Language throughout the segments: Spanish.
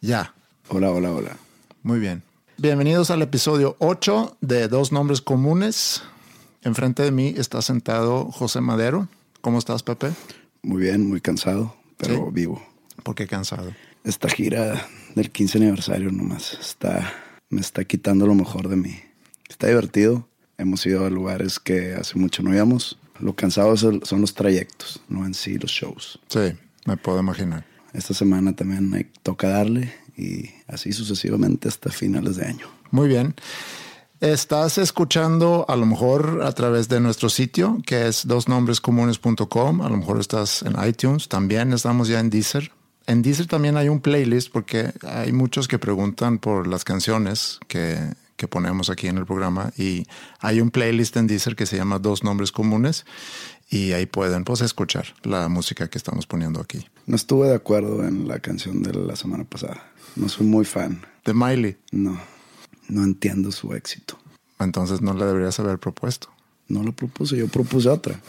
Ya, Hola, hola, hola. muy bien. Bienvenidos al episodio 8 de Dos Nombres Comunes. Enfrente de mí está sentado José Madero. ¿Cómo estás, Pepe? Muy bien, muy cansado, pero Sí. vivo. ¿Por qué cansado? Esta gira del 15 aniversario nomás está, me está quitando lo mejor de mí. Está divertido. Hemos ido a lugares que hace mucho no íbamos. Lo cansado son los trayectos, no en sí los shows. Sí, me puedo imaginar. Esta semana también hay, toca darle y así sucesivamente hasta finales de año. Muy bien. Estás escuchando a lo mejor a través de nuestro sitio, que es dosnombrescomunes.com. A lo mejor estás en iTunes. También estamos ya en Deezer. En Deezer también hay un playlist porque hay muchos que preguntan por las canciones que, que ponemos aquí en el programa. Y hay un playlist en Deezer que se llama Dos Nombres Comunes. Y ahí pueden pues, escuchar la música que estamos poniendo aquí. No estuve de acuerdo en la canción de la semana pasada. No soy muy fan. De Miley. No, no entiendo su éxito. Entonces no le deberías haber propuesto. No lo propuse, yo propuse otra.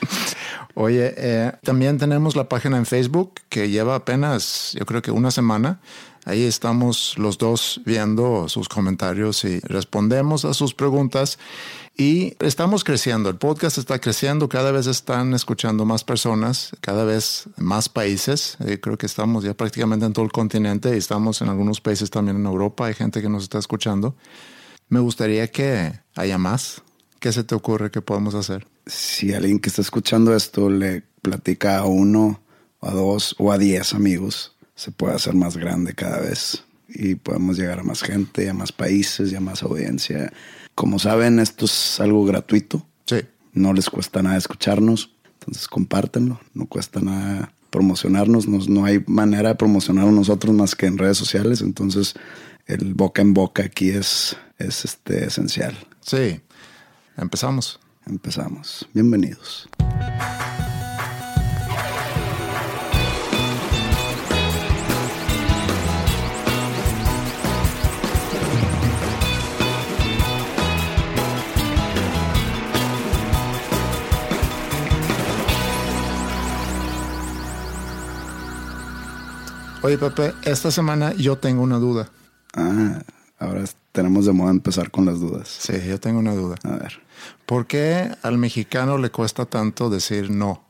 Oye, eh, también tenemos la página en Facebook que lleva apenas, yo creo que una semana. Ahí estamos los dos viendo sus comentarios y respondemos a sus preguntas. Y estamos creciendo, el podcast está creciendo, cada vez están escuchando más personas, cada vez más países. Eh, creo que estamos ya prácticamente en todo el continente y estamos en algunos países también en Europa. Hay gente que nos está escuchando. Me gustaría que haya más. ¿Qué se te ocurre que podemos hacer? si alguien que está escuchando esto le platica a uno, a dos o a diez amigos, se puede hacer más grande cada vez y podemos llegar a más gente, a más países y a más audiencia. Como saben, esto es algo gratuito, Sí, no les cuesta nada escucharnos, entonces compártenlo, no cuesta nada promocionarnos, nos- no hay manera de promocionarnos nosotros más que en redes sociales, entonces el boca en boca aquí es, es este, esencial. sí. Empezamos. Empezamos. Bienvenidos. Oye, Pepe, esta semana yo tengo una duda. Ah, ahora tenemos de moda empezar con las dudas. Sí, yo tengo una duda. A ver, ¿Por qué al mexicano le cuesta tanto decir no?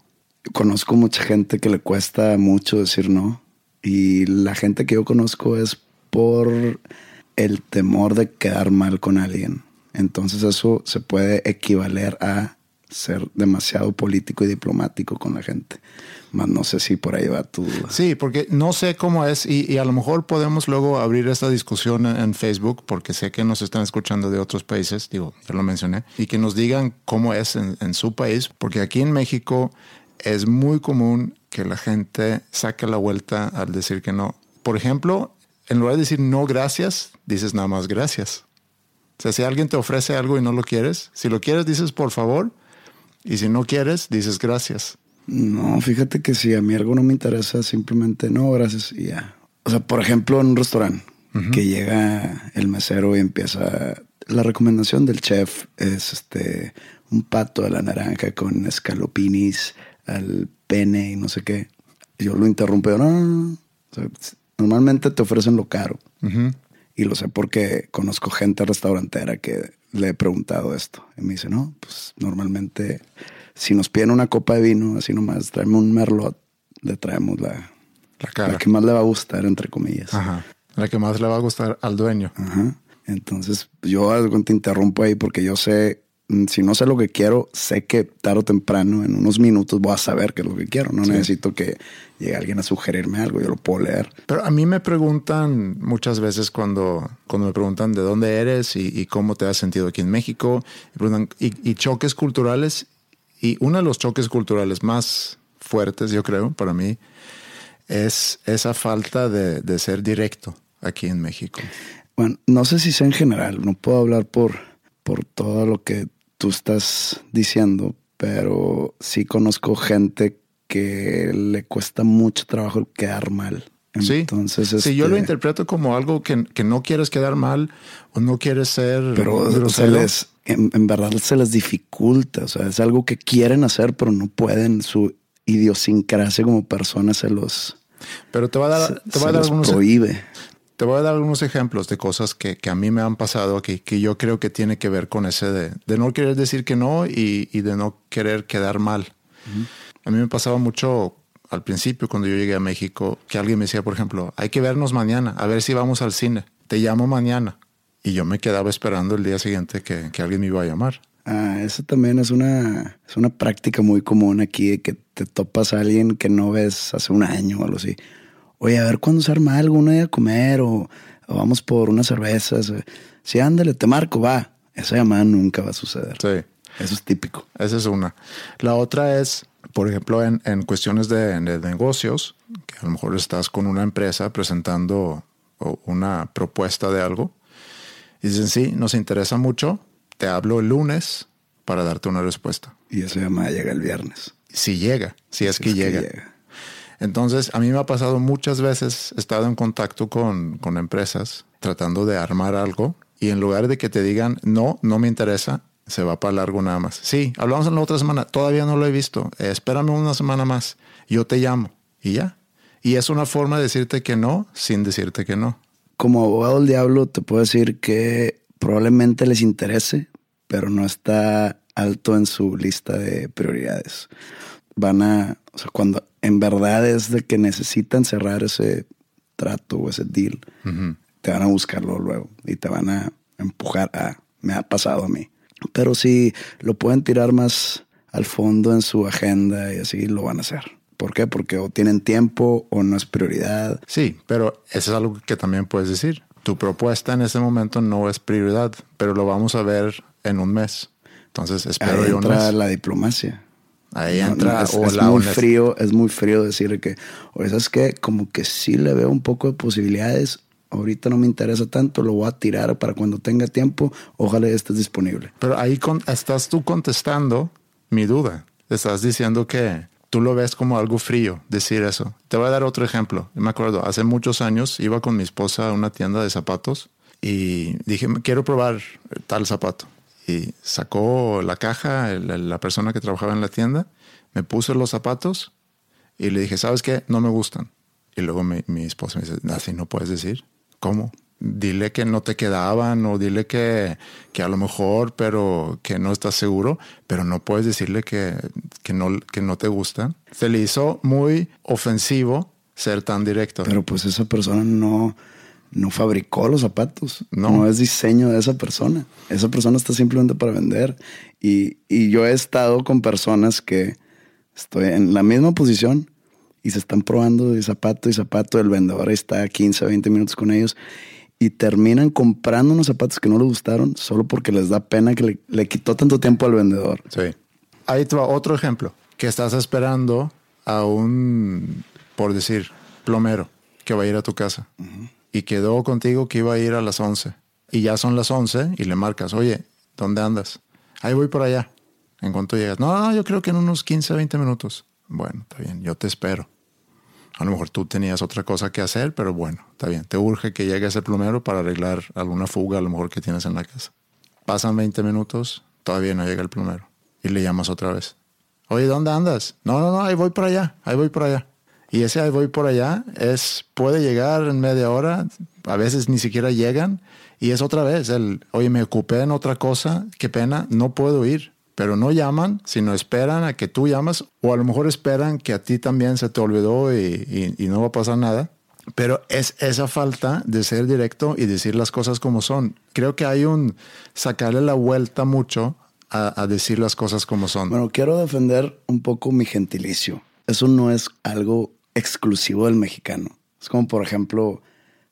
conozco mucha gente que le cuesta mucho decir no y la gente que yo conozco es por el temor de quedar mal con alguien. Entonces eso se puede equivaler a ser demasiado político y diplomático con la gente. Más no sé si por ahí va tu. Sí, porque no sé cómo es y, a lo mejor podemos luego abrir esta discusión en, en Facebook porque sé que nos están escuchando de otros países, digo, ya lo mencioné, y que nos digan cómo es en, en su país, porque aquí en México es muy común que la gente saque la vuelta al decir que no. Por ejemplo, en lugar de decir no gracias, dices nada más gracias. O sea, si alguien te ofrece algo y no lo quieres, si lo quieres dices por favor y si no quieres dices gracias. No, fíjate que si a mí algo no me interesa, simplemente no, gracias y ya. O sea, por ejemplo, en un restaurante que llega el mesero y empieza. La recomendación del chef es este un pato de la naranja con escalopinis al pene y no sé qué. Yo lo interrumpo. yo, No, no, no. O sea, normalmente te ofrecen lo caro. Y lo sé porque conozco gente restaurantera que le he preguntado esto. Y me dice, no, pues normalmente si nos piden una copa de vino, así nomás, tráeme un merlot le traemos la, La cara. la que más le va a gustar, entre comillas. Ajá. La que más le va a gustar al dueño. Ajá. Entonces, yo te interrumpo ahí porque yo sé, mm, si no sé lo que quiero, sé que tarde o temprano, en unos minutos, voy a saber qué es lo que quiero. No necesito que llegue alguien a sugerirme algo, yo lo puedo leer. Pero a mí me preguntan muchas veces cuando, cuando me preguntan de dónde eres y, y cómo te has sentido aquí en México, y, preguntan, y, y choques culturales. Y uno de los choques culturales más fuertes, yo creo, para mí, es esa falta de, de ser directo aquí en México. Bueno, no sé si sea en general, no puedo hablar por, por todo lo que tú estás diciendo, pero sí conozco gente que le cuesta mucho trabajo quedar mal. Sí, Entonces, sí, yo lo este, interpreto como algo que, que no quieres quedar mal o no quieres ser pero se les, en, en verdad se les dificulta, o sea, es algo que quieren hacer, pero no pueden, su idiosincrasia como personas se los, Pero te voy a dar, se, te voy a dar algunos, prohíbe. Te voy a dar algunos ejemplos de cosas que, que a mí me han pasado aquí, que yo creo que tiene que ver con ese de, de no querer decir que no y, y de no querer quedar mal. A mí me pasaba mucho al principio cuando yo llegué a México, que alguien me decía, por ejemplo, hay que vernos mañana, a ver si vamos al cine. Te llamo mañana. Y yo me quedaba esperando el día siguiente que, que alguien me iba a llamar. Ah, eso también es una, es una práctica muy común aquí, de que te topas a alguien que no ves hace un año o algo así. Oye, a ver cuándo se arma algo, una idea a comer o, o vamos por unas cervezas. Sí, ándale, te marco, va. Esa llamada nunca va a suceder. Sí. Eso es típico. Esa es una. La otra es, por ejemplo, en, en cuestiones de, de negocios, que a lo mejor estás con una empresa presentando una propuesta de algo y dicen, sí, nos interesa mucho, te hablo el lunes para darte una respuesta. Y esa llamada llega el viernes. Si llega, si es, Si que, llega. llega. Entonces, a mí me ha pasado muchas veces, he estado en contacto con, con empresas tratando de armar algo y en lugar de que te digan, no, no me interesa, se va para largo nada más. Sí, hablamos en la otra semana, todavía no lo he visto, eh, espérame una semana más, yo te llamo y ya. Y es una forma de decirte que no sin decirte que no. Como abogado del diablo, te puedo decir que probablemente les interese, pero no está alto en su lista de prioridades. Van a, o sea, cuando en verdad es de que necesitan cerrar ese trato o ese deal, te van a buscarlo luego y te van a empujar a, me ha pasado a mí. Pero si lo pueden tirar más al fondo en su agenda y así lo van a hacer. ¿Por qué? Porque o tienen tiempo o no es prioridad. Sí, pero eso es algo que también puedes decir. Tu propuesta en ese momento no es prioridad, pero lo vamos a ver en un mes. Entonces espero Ahí yo un mes. la diplomacia. Ahí entra no, es, o es la muy honest- frío, es muy frío decirle que, o es que como que sí le veo un poco de posibilidades. Ahorita no me interesa tanto, lo voy a tirar para cuando tenga tiempo. Ojalá estés disponible. Pero ahí con- estás tú contestando mi duda. Estás diciendo que tú lo ves como algo frío decir eso. Te voy a dar otro ejemplo. Me acuerdo, hace muchos años iba con mi esposa a una tienda de zapatos y dije, quiero probar tal zapato. Y sacó la caja la persona que trabajaba en la tienda, me puso los zapatos y le dije, ¿sabes qué? No me gustan. Y luego mi, mi esposa me dice, así no puedes decir. ¿Cómo? Dile que no te quedaban o dile que, que a lo mejor, pero que no estás seguro, pero no puedes decirle que, que, no, que no te gustan. Se le hizo muy ofensivo ser tan directo. Pero pues esa persona no, no fabricó los zapatos. No. No. es diseño de esa persona. Esa persona está simplemente para vender. Y, y yo he estado con personas que estoy en la misma posición y se están probando de zapato y zapato. El vendedor ahí está 15, 20 minutos con ellos y terminan comprando unos zapatos que no les gustaron solo porque les da pena que le, le quitó tanto tiempo al vendedor. Sí. Ahí te va otro ejemplo. Que estás esperando a un, por decir, plomero que va a ir a tu casa. Y quedó contigo que iba a ir a las 11. Y ya son las 11 y le marcas, oye, ¿dónde andas? Ahí voy por allá. ¿En cuánto llegas? No, no, yo creo que en unos 15, 20 minutos. Bueno, está bien, yo te espero. A lo mejor tú tenías otra cosa que hacer, pero bueno, está bien. Te urge que llegue ese plomero para arreglar alguna fuga a lo mejor que tienes en la casa. Pasan 20 minutos, todavía no llega el plomero. Y le llamas otra vez. Oye, ¿dónde andas? No, no, no, ahí voy por allá, ahí voy por allá. Y ese ahí voy por allá es, puede llegar en media hora, a veces ni siquiera llegan. Y es otra vez el, oye, me ocupé en otra cosa, qué pena, no puedo ir. Pero no llaman, sino esperan a que tú llamas o a lo mejor esperan que a ti también se te olvidó y, y no va a pasar nada. Pero es esa falta de ser directo y decir las cosas como son. Creo que hay un sacarle la vuelta mucho a, decir las cosas como son. Bueno, quiero defender un poco mi gentilicio. Eso no es algo exclusivo del mexicano. Es como, por ejemplo,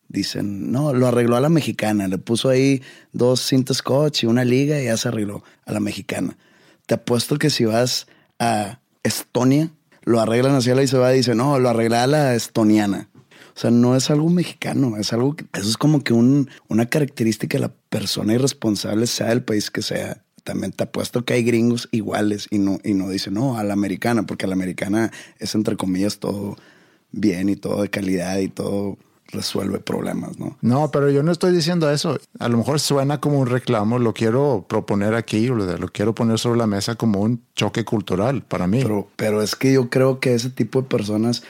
dicen, no, lo arregló a la mexicana. Le puso ahí dos cintas scotch y una liga y ya se arregló a la mexicana. Te apuesto que si vas a Estonia, lo arreglan así a la y se va y dice, no, lo arregla la estoniana. O sea, no es algo mexicano, es algo que, eso es como que un, una característica de la persona irresponsable, sea del país que sea también te apuesto que hay gringos iguales y no, y no dicen, no, a la americana, porque a la americana es entre comillas todo bien y todo de calidad y todo resuelve problemas, ¿no? No, pero yo no estoy diciendo eso. A lo mejor suena como un reclamo, lo quiero proponer aquí, lo, quiero poner sobre la mesa como un choque cultural para mí. Pero, pero es que yo creo que ese tipo de personas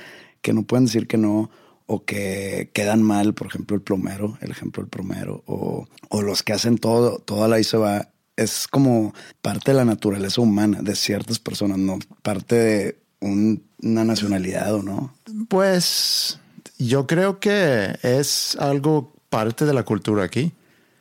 que no pueden decir que no o que quedan mal, por ejemplo, el plomero, el ejemplo del plomero, o, o los que hacen todo, toda la se va es como parte de la naturaleza humana de ciertas personas, no parte de una nacionalidad o no. Pues yo creo que es algo parte de la cultura aquí.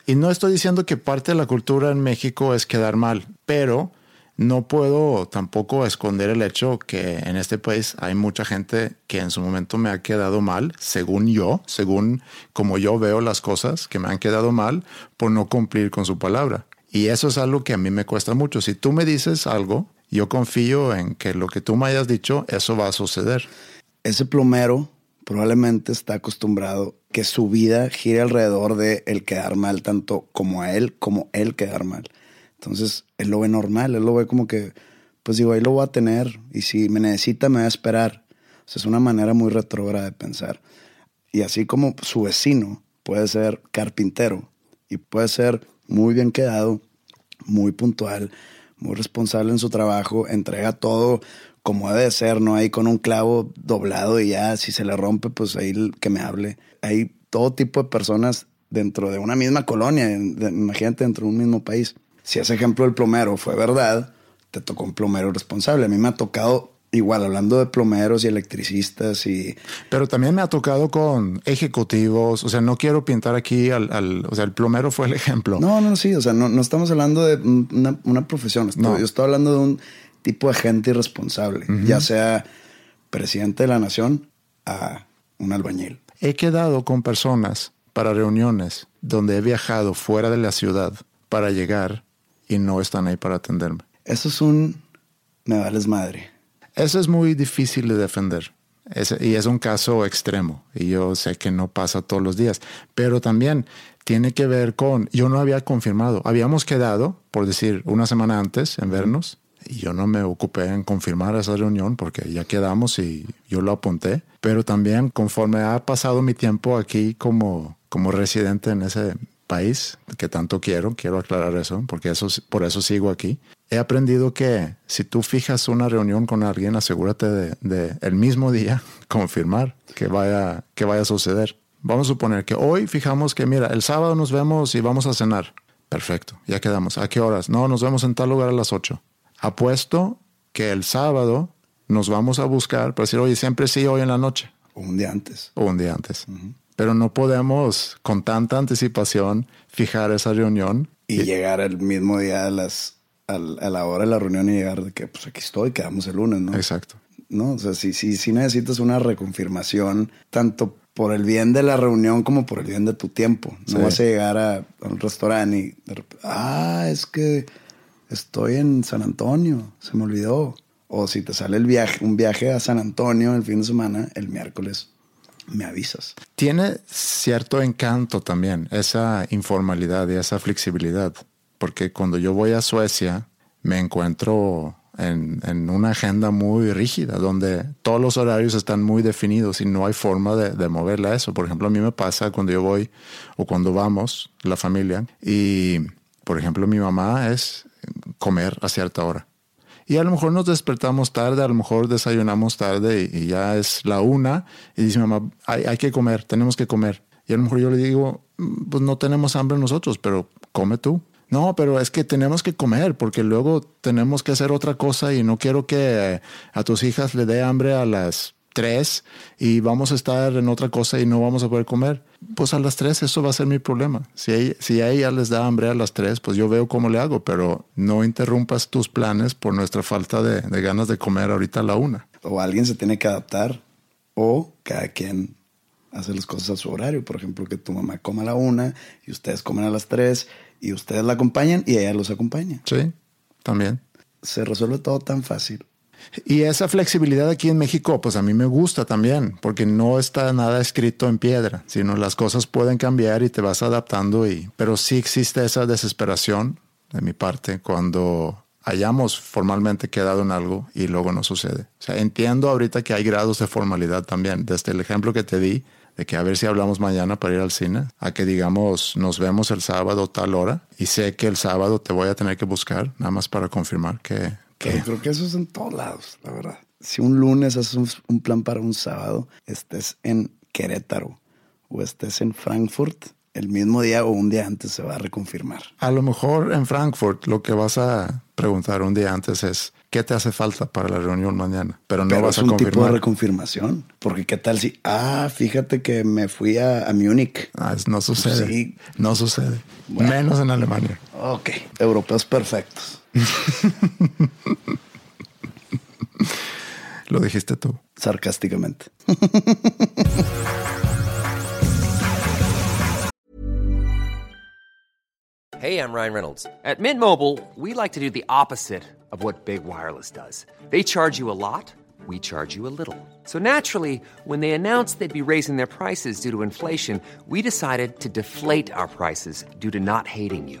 Y no estoy diciendo que parte de la cultura en México es quedar mal, pero no puedo tampoco esconder el hecho que en este país hay mucha gente que en su momento me ha quedado mal, según yo, según como yo veo las cosas, que me han quedado mal por no cumplir con su palabra. Y eso es algo que a mí me cuesta mucho. Si tú me dices algo, yo confío en que lo que tú me hayas dicho, eso va a suceder. Ese plomero probablemente está acostumbrado que su vida gire alrededor de el quedar mal, tanto como a él, como él quedar mal. Entonces, él lo ve normal, él lo ve como que, pues digo, ahí lo voy a tener y si me necesita, me va a esperar. O sea, es una manera muy retrógrada de pensar. Y así como su vecino puede ser carpintero y puede ser muy bien quedado, muy puntual, muy responsable en su trabajo, entrega todo como debe ser, ¿no? Ahí con un clavo doblado y ya, si se le rompe, pues ahí que me hable. Hay todo tipo de personas dentro de una misma colonia, imagínate dentro de un mismo país. Si ese ejemplo del plomero fue verdad, te tocó un plomero responsable. A mí me ha tocado igual hablando de plomeros y electricistas y... Pero también me ha tocado con ejecutivos, o sea, no quiero pintar aquí al, o sea, el plomero fue el ejemplo. No, no, sí, o sea, no, no estamos hablando de una, profesión, no. yo estoy hablando de un tipo de gente irresponsable, ya sea presidente de la nación a un albañil. He quedado con personas para reuniones donde he viajado fuera de la ciudad para llegar y no están ahí para atenderme. Eso es un me vales madre. Eso es muy difícil de defender. y es un caso extremo. Y yo sé que no pasa todos los días. Pero también tiene que ver con, yo no había confirmado. Habíamos quedado, por decir, una semana antes en vernos. Y yo no me ocupé en confirmar esa reunión porque ya quedamos y yo lo apunté. Pero también conforme ha pasado mi tiempo aquí como, como residente en ese país que tanto quiero, quiero aclarar eso, porque eso, por eso sigo aquí. He aprendido que si tú fijas una reunión con alguien, asegúrate de, el mismo día confirmar que vaya, que vaya a suceder. Vamos a suponer que hoy fijamos que, mira, el sábado nos vemos y vamos a cenar. Perfecto, ya quedamos. ¿A qué horas? No, nos vemos en tal lugar a las 8. Apuesto que el sábado nos vamos a buscar para decir, oye, siempre sí, hoy en la noche. O un día antes. O un día antes pero no podemos con tanta anticipación fijar esa reunión. Y, llegar el mismo día a, las, a, la hora de la reunión y llegar de que pues aquí estoy, quedamos el lunes, ¿no? Exacto. No, o sea, si, si, si necesitas una reconfirmación, tanto por el bien de la reunión como por el bien de tu tiempo. No vas a llegar a, un restaurante y ah, es que estoy en San Antonio, se me olvidó. O si te sale el viaje, un viaje a San Antonio el fin de semana, el miércoles, me avisas. Tiene cierto encanto también esa informalidad y esa flexibilidad, porque cuando yo voy a Suecia me encuentro en, una agenda muy rígida, donde todos los horarios están muy definidos y no hay forma de, de moverle a eso. Por ejemplo, a mí me pasa cuando yo voy o cuando vamos, la familia, y por ejemplo mi mamá es comer a cierta hora y a lo mejor nos despertamos tarde, a lo mejor desayunamos tarde y, ya es la una y dice mamá, hay, hay, que comer, tenemos que comer. Y a lo mejor yo le digo, mm, pues no tenemos hambre nosotros, pero come tú. No, pero es que tenemos que comer porque luego tenemos que hacer otra cosa y no quiero que a tus hijas le dé hambre a las tres y vamos a estar en otra cosa y no vamos a poder comer. Pues a las tres eso va a ser mi problema. Si, si a ella les da hambre a las tres, pues yo veo cómo le hago, pero no interrumpas tus planes por nuestra falta de, de ganas de comer ahorita a la una. O alguien se tiene que adaptar o cada quien hace las cosas a su horario. Por ejemplo, que tu mamá coma a la una y ustedes comen a las tres y ustedes la acompañan y ella los acompaña. Sí, también. Se resuelve todo tan fácil. Y esa flexibilidad aquí en México, pues a mí me gusta también, porque no está nada escrito en piedra, sino las cosas pueden cambiar y te vas adaptando. Y, pero sí existe esa desesperación de mi parte cuando hayamos formalmente quedado en algo y luego no sucede. O sea, entiendo ahorita que hay grados de formalidad también, desde el ejemplo que te di, de que a ver si hablamos mañana para ir al cine, a que digamos nos vemos el sábado tal hora y sé que el sábado te voy a tener que buscar, nada más para confirmar que... que... creo que eso es en todos lados, la verdad. Si un lunes haces un plan para un sábado, estés en Querétaro o estés en Frankfurt, el mismo día o un día antes se va a reconfirmar. A lo mejor en Frankfurt lo que vas a preguntar un día antes es qué te hace falta para la reunión mañana, pero no Pero vas es a un confirmar. tipo de reconfirmación. Porque qué tal si, ah, fíjate que me fui a, a Múnich. Ah, no sucede. Sí. No sucede. Menos en Alemania. Ok, europeos perfectos. Lo dijiste tú. Sarcásticamente. Hey, I'm Ryan Reynolds. At Mint Mobile, we like to do the opposite of what Big Wireless does. They charge you a lot, we charge you a little. So naturally, when they announced they'd be raising their prices due to inflation, we decided to deflate our prices due to not hating you.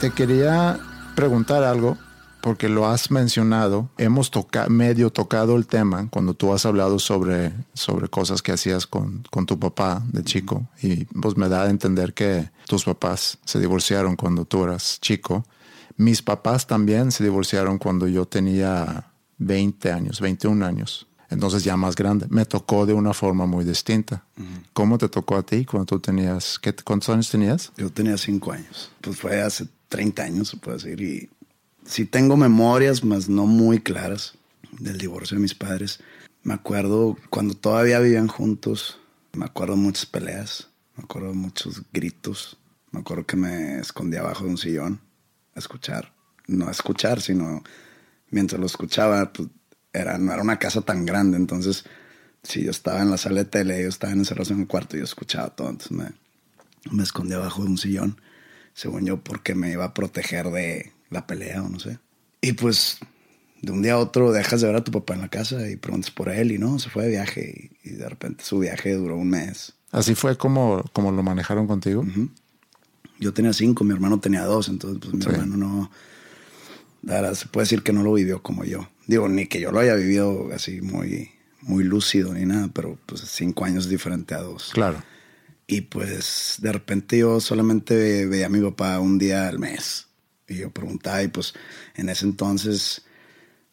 Te quería preguntar algo porque lo has mencionado. Hemos toca medio tocado el tema cuando tú has hablado sobre, sobre cosas que hacías con, con tu papá de chico. Y pues me da a entender que tus papás se divorciaron cuando tú eras chico. Mis papás también se divorciaron cuando yo tenía 20 años, 21 años. Entonces ya más grande. Me tocó de una forma muy distinta. ¿Cómo te tocó a ti cuando tú tenías, qué, cuántos años tenías? Yo tenía cinco años. Pues fue hace 30 años, se puede decir. Y sí tengo memorias, más no muy claras, del divorcio de mis padres. Me acuerdo cuando todavía vivían juntos. Me acuerdo muchas peleas. Me acuerdo muchos gritos. Me acuerdo que me escondía abajo de un sillón a escuchar. No a escuchar, sino mientras lo escuchaba, pues era, no era una casa tan grande. Entonces, si yo estaba en la sala de tele, ellos estaban encerrados en el cuarto, yo escuchaba todo. Entonces me, me escondí abajo de un sillón, según yo, porque me iba a proteger de la pelea o no sé. Y pues de un día a otro dejas de ver a tu papá en la casa y preguntas por él y no, se fue de viaje y, de repente su viaje duró un mes. Así fue como, como lo manejaron contigo. Yo tenía cinco, mi hermano tenía dos, entonces pues mi Sí. hermano no, verdad, se puede decir que no lo vivió como yo. Digo, ni que yo lo haya vivido así muy, muy lúcido ni nada, pero pues cinco años diferente a dos. Claro. Y pues de repente yo solamente veía a mi papá un día al mes. Y yo preguntaba, y pues en ese entonces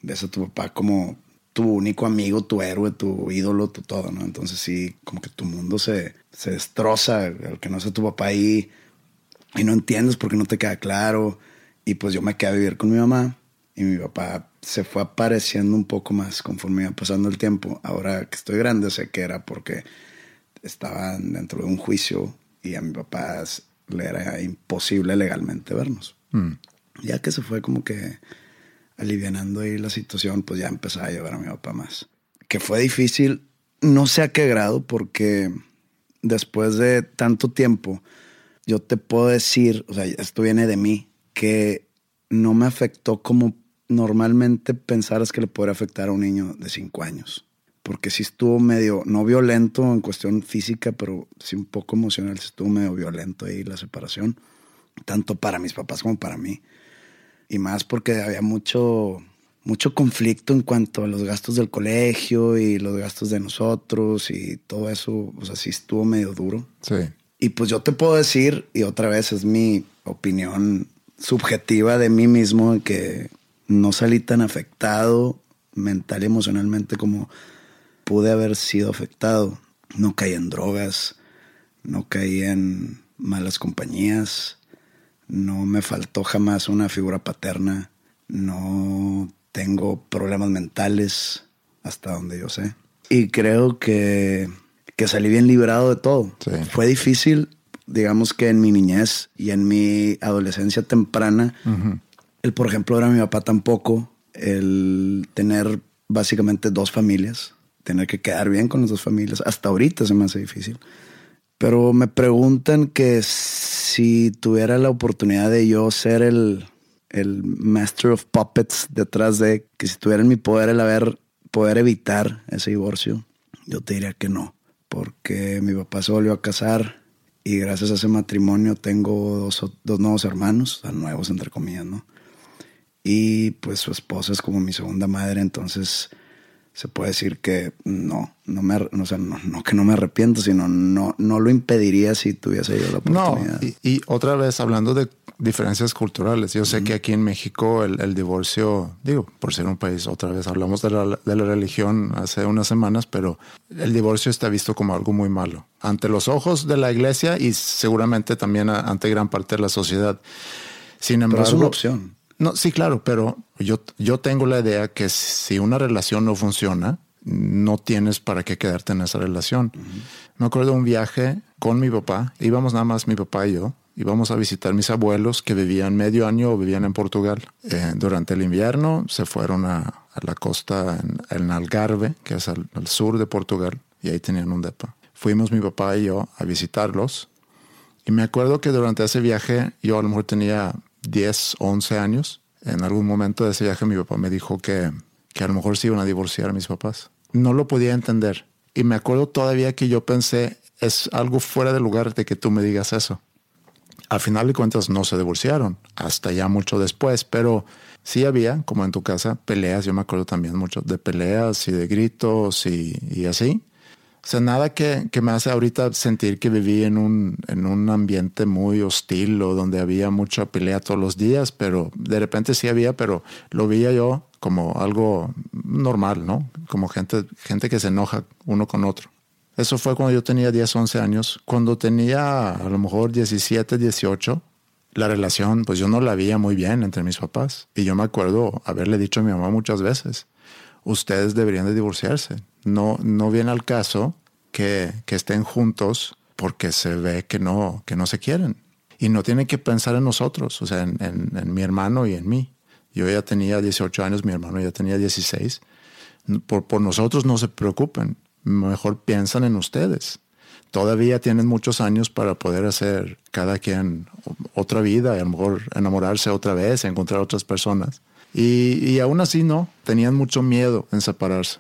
ves a tu papá como tu único amigo, tu héroe, tu ídolo, tu todo, ¿no? Entonces sí, como que tu mundo se, se destroza al que no sea tu papá ahí y no entiendes porque no te queda claro. Y pues yo me quedé a vivir con mi mamá y mi papá se fue apareciendo un poco más conforme iba pasando el tiempo. Ahora que estoy grande sé que era porque estaban dentro de un juicio y a mi papá le era imposible legalmente vernos. Ya que se fue como que alivianando ahí la situación, pues ya empezaba a llevar a mi papá más. Que fue difícil, no sé a qué grado, porque después de tanto tiempo, yo te puedo decir, o sea, esto viene de mí, que no me afectó como normalmente pensaras que le podría afectar a un niño de cinco años. Porque sí estuvo medio, no violento en cuestión física, pero sí un poco emocional, sí estuvo medio violento ahí la separación, tanto para mis papás como para mí. Y más porque había mucho, mucho conflicto en cuanto a los gastos del colegio y los gastos de nosotros y todo eso, o sea, sí estuvo medio duro. Sí. Y pues yo te puedo decir, y otra vez es mi opinión subjetiva de mí mismo, que no salí tan afectado mental y emocionalmente como pude haber sido afectado. No caí en drogas, no caí en malas compañías, no me faltó jamás una figura paterna, no tengo problemas mentales hasta donde yo sé. Y creo que, que salí bien librado de todo. Sí. Fue difícil, digamos que en mi niñez y en mi adolescencia temprana, el, por ejemplo, era mi papá tampoco, el tener básicamente dos familias, tener que quedar bien con las dos familias, hasta ahorita se me hace difícil. Pero me preguntan que si tuviera la oportunidad de yo ser el, el Master of Puppets detrás de, que si tuviera en mi poder el haber, poder evitar ese divorcio, yo te diría que no, porque mi papá se volvió a casar y gracias a ese matrimonio tengo dos, dos nuevos hermanos, nuevos entre comillas, ¿no? Y pues su esposa es como mi segunda madre, entonces se puede decir que no, no me, o sea, no, no que no me arrepiento, sino no, no lo impediría si tuviese yo la No, oportunidad. y, y otra vez hablando de diferencias culturales, yo sé que aquí en México el, el divorcio, digo, por ser un país, otra vez hablamos de la, de la religión hace unas semanas, pero el divorcio está visto como algo muy malo ante los ojos de la iglesia y seguramente también ante gran parte de la sociedad. Sin Pero embargo, es una opción. No, sí, claro, pero yo, yo tengo la idea que si una relación no funciona, no tienes para qué quedarte en esa relación. Me acuerdo de un viaje con mi papá, íbamos nada más mi papá y yo, íbamos a visitar mis abuelos que vivían medio año o vivían en Portugal. Eh, durante el invierno se fueron a, a la costa en, en Algarve, que es al, al sur de Portugal, y ahí tenían un depa. Fuimos mi papá y yo a visitarlos y me acuerdo que durante ese viaje, yo a lo mejor tenía 10, 11 años. En algún momento de ese viaje mi papá me dijo que, que a lo mejor se iban a divorciar mis papás. No lo podía entender. Y me acuerdo todavía que yo pensé, es algo fuera de lugar de que tú me digas eso. Al final de cuentas no se divorciaron, hasta ya mucho después, pero sí había, como en tu casa, peleas. Yo me acuerdo también mucho de peleas y de gritos y, y así. O sea, nada que, que me hace ahorita sentir que viví en un, en un ambiente muy hostil o donde había mucha pelea todos los días, pero de repente sí había, pero lo veía yo como algo normal, ¿no? Como gente, gente que se enoja uno con otro. Eso fue cuando yo tenía 10, 11 años. Cuando tenía a lo mejor 17, 18, la relación, pues yo no la veía muy bien entre mis papás. Y yo me acuerdo haberle dicho a mi mamá muchas veces, ustedes deberían de divorciarse. No, no viene al caso que, que estén juntos porque se ve que no, que no se quieren. Y no tienen que pensar en nosotros, o sea, en, mi hermano y en mí. Yo ya tenía 18 años, mi hermano ya tenía 16. Por, por nosotros no se preocupen, mejor piensan en ustedes. Todavía tienen muchos años para poder hacer cada quien otra vida, a lo mejor enamorarse otra vez, encontrar otras personas. Y, y aún así no, tenían mucho miedo en separarse.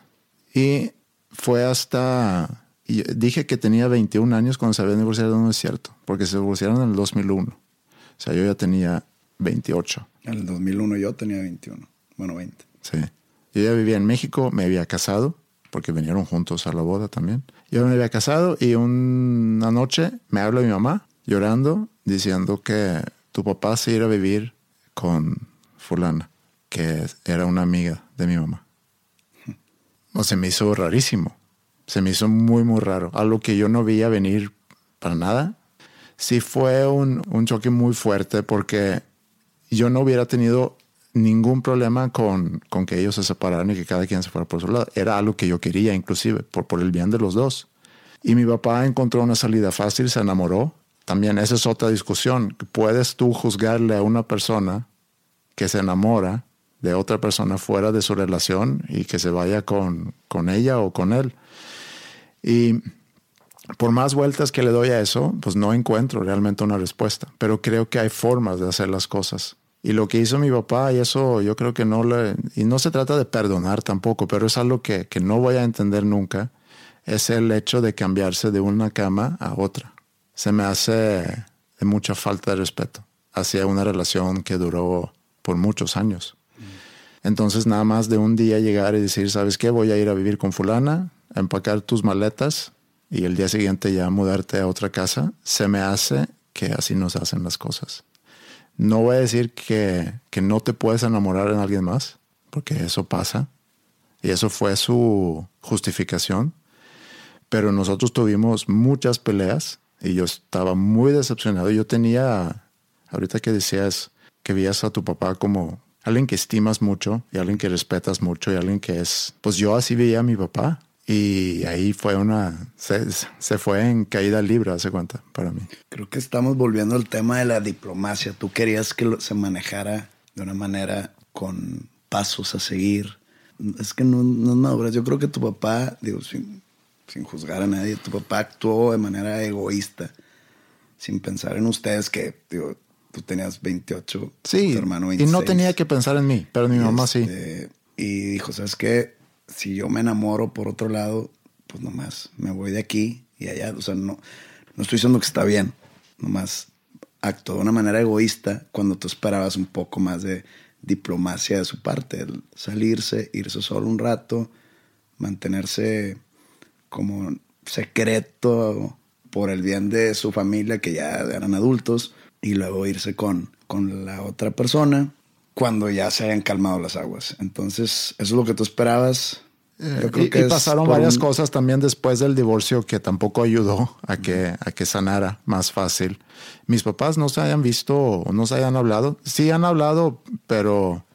Y fue hasta, dije que tenía 21 años cuando se habían divorciado, no es cierto, porque se divorciaron en el 2001. O sea, yo ya tenía 28. En el 2001 yo tenía 21, bueno, 20. Sí. Yo ya vivía en México, me había casado, porque vinieron juntos a la boda también. Yo me había casado y una noche me habla mi mamá llorando, diciendo que tu papá se iba a vivir con fulana, que era una amiga de mi mamá. O se me hizo rarísimo. Se me hizo muy, muy raro. Algo que yo no veía venir para nada. Sí fue un, un choque muy fuerte porque yo no hubiera tenido ningún problema con, con que ellos se separaran y que cada quien se fuera por su lado. Era algo que yo quería, inclusive, por, por el bien de los dos. Y mi papá encontró una salida fácil, se enamoró. También esa es otra discusión. ¿Puedes tú juzgarle a una persona que se enamora de otra persona fuera de su relación y que se vaya con, con ella o con él? Y por más vueltas que le doy a eso, pues no encuentro realmente una respuesta, pero creo que hay formas de hacer las cosas. Y lo que hizo mi papá, y eso yo creo que no le... Y no se trata de perdonar tampoco, pero es algo que, que no voy a entender nunca, es el hecho de cambiarse de una cama a otra. Se me hace de mucha falta de respeto hacia una relación que duró por muchos años. Entonces nada más de un día llegar y decir, ¿sabes qué? Voy a ir a vivir con fulana, a empacar tus maletas y el día siguiente ya mudarte a otra casa, se me hace que así nos hacen las cosas. No voy a decir que, que no te puedes enamorar en alguien más, porque eso pasa. Y eso fue su justificación. Pero nosotros tuvimos muchas peleas y yo estaba muy decepcionado. Yo tenía, ahorita que decías que veías a tu papá como alguien que estimas mucho y alguien que respetas mucho y alguien que es, pues yo así veía a mi papá. Y ahí fue una, se, se fue en caída libre, hace cuenta, para mí. Creo que estamos volviendo al tema de la diplomacia. Tú querías que se manejara de una manera con pasos a seguir. Es que no, no es madurez. Yo creo que tu papá, digo, sin, sin juzgar a nadie, tu papá actuó de manera egoísta, sin pensar en ustedes que, digo, tú tenías 28, Sí, tu hermano y 26. no tenía que pensar en mí, pero mi mamá sí. Este, Y dijo, ¿sabes qué? Si yo me enamoro por otro lado, pues nomás me voy de aquí y allá. O sea, no, no estoy diciendo que está bien. Nomás actuó de una manera egoísta cuando tú esperabas un poco más de diplomacia de su parte. El salirse, irse solo un rato, mantenerse como secreto por el bien de su familia, que ya eran adultos, y luego irse con, con la otra persona cuando ya se hayan calmado las aguas. Entonces, eso es lo que tú esperabas. Yo creo y, que y pasaron varias un- cosas también después del divorcio que tampoco ayudó a que, a que sanara más fácil. Mis papás no se hayan visto o no se hayan hablado. Sí han hablado, pero,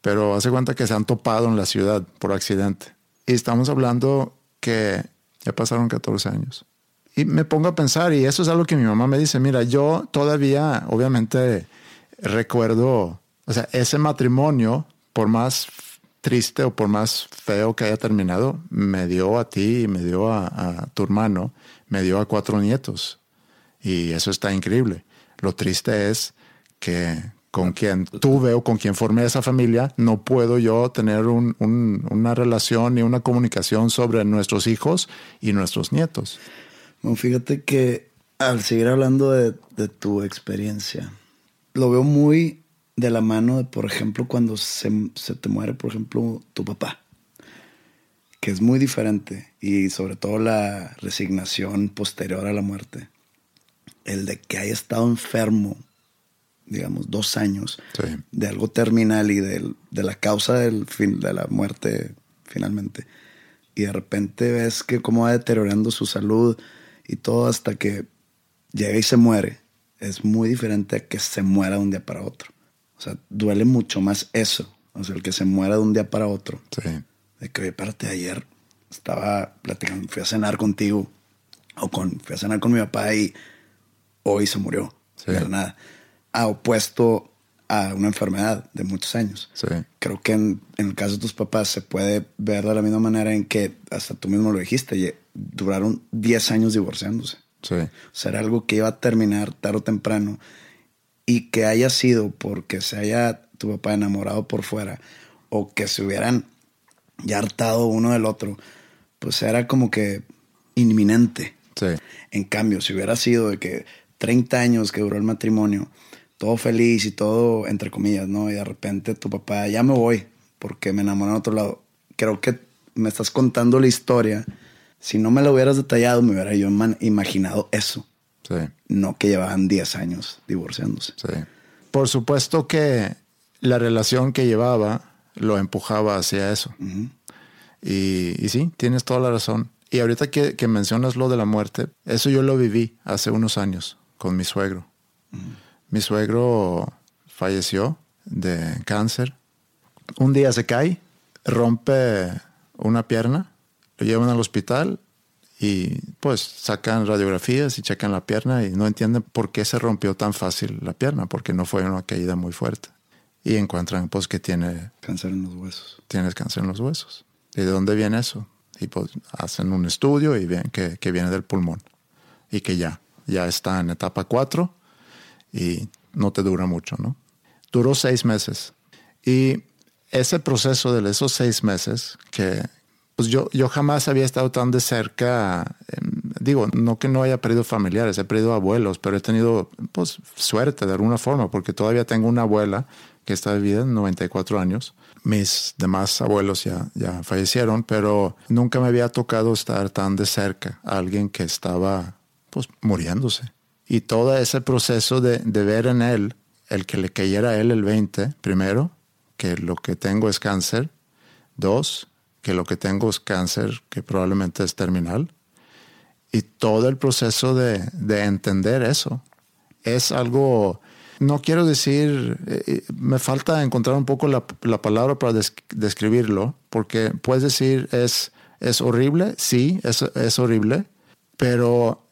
pero hace cuenta que se han topado en la ciudad por accidente. Y estamos hablando que ya pasaron 14 años. Y me pongo a pensar, y eso es algo que mi mamá me dice, mira, yo todavía, obviamente, recuerdo, o sea, ese matrimonio, por más triste o por más feo que haya terminado, me dio a ti, me dio a, tu hermano, me dio a cuatro nietos. Y eso está increíble. Lo triste es que con quien tuve o con quien formé esa familia, no puedo yo tener un- un- una relación ni una comunicación sobre nuestros hijos y nuestros nietos. Bueno, fíjate que al seguir hablando de, de tu experiencia, lo veo muy de la mano de, por ejemplo, cuando se, se te muere, por ejemplo, tu papá, que es muy diferente y sobre todo la resignación posterior a la muerte, el de que haya estado enfermo, digamos, dos años Sí. de algo terminal y del- de la causa del fin, de la muerte finalmente. Y de repente ves que cómo va deteriorando su salud y todo hasta que llega y se muere. Es muy diferente a que se muera de un día para otro. O sea, duele mucho más eso. O sea, el que se muera de un día para otro. Sí. De que, oye, espérate, ayer estaba platicando, fui a cenar contigo. O con, fui a cenar con mi papá y hoy se murió. Sí. De nada. A opuesto a una enfermedad de muchos años. Sí. Creo que en, en el caso de tus papás se puede ver de la misma manera en que, hasta tú mismo lo dijiste, duraron 10 años divorciándose. Sí. O sea, era algo que iba a terminar tarde o temprano y que haya sido porque se haya tu papá enamorado por fuera o que se hubieran ya hartado uno del otro, pues era como que inminente. Sí. En cambio, si hubiera sido de que 30 años que duró el matrimonio, todo feliz y todo, entre comillas, ¿no? Y de repente tu papá, ya me voy porque me enamoré en otro lado. Creo que me estás contando la historia. Si no me lo hubieras detallado, me hubiera yo man- imaginado eso. Sí. No que llevaban 10 años divorciándose. Sí. Por supuesto que la relación que llevaba lo empujaba hacia eso. y, y sí, tienes toda la razón. Y ahorita que, que mencionas lo de la muerte, eso yo lo viví hace unos años con mi suegro. Mi suegro falleció de cáncer. Un día se cae, rompe una pierna, lo llevan al hospital y pues sacan radiografías y checan la pierna y no entienden por qué se rompió tan fácil la pierna, porque no fue una caída muy fuerte. Y encuentran pues que tiene, Cáncer en los huesos. tienes cáncer en los huesos. ¿Y de dónde viene eso? Y pues hacen un estudio y ven que, que viene del pulmón y que ya, ya está en etapa 4 y no te dura mucho, ¿no? Duró seis meses. Y ese proceso de esos seis meses, que pues yo, yo jamás había estado tan de cerca, digo, no que no haya perdido familiares, he perdido abuelos, pero he tenido pues suerte de alguna forma, porque todavía tengo una abuela que está vivida en 94 años. Mis demás abuelos ya, ya fallecieron, pero nunca me había tocado estar tan de cerca a alguien que estaba pues muriéndose. Y todo ese proceso de, de ver en él, el que le cayera a él el 20, primero, que lo que tengo es cáncer. Dos, que lo que tengo es cáncer que probablemente es terminal. Y todo el proceso de, de entender eso es algo, no quiero decir, eh, eh, me falta encontrar un poco la, la palabra para describirlo, porque puedes decir es, es horrible, sí, es, es horrible, pero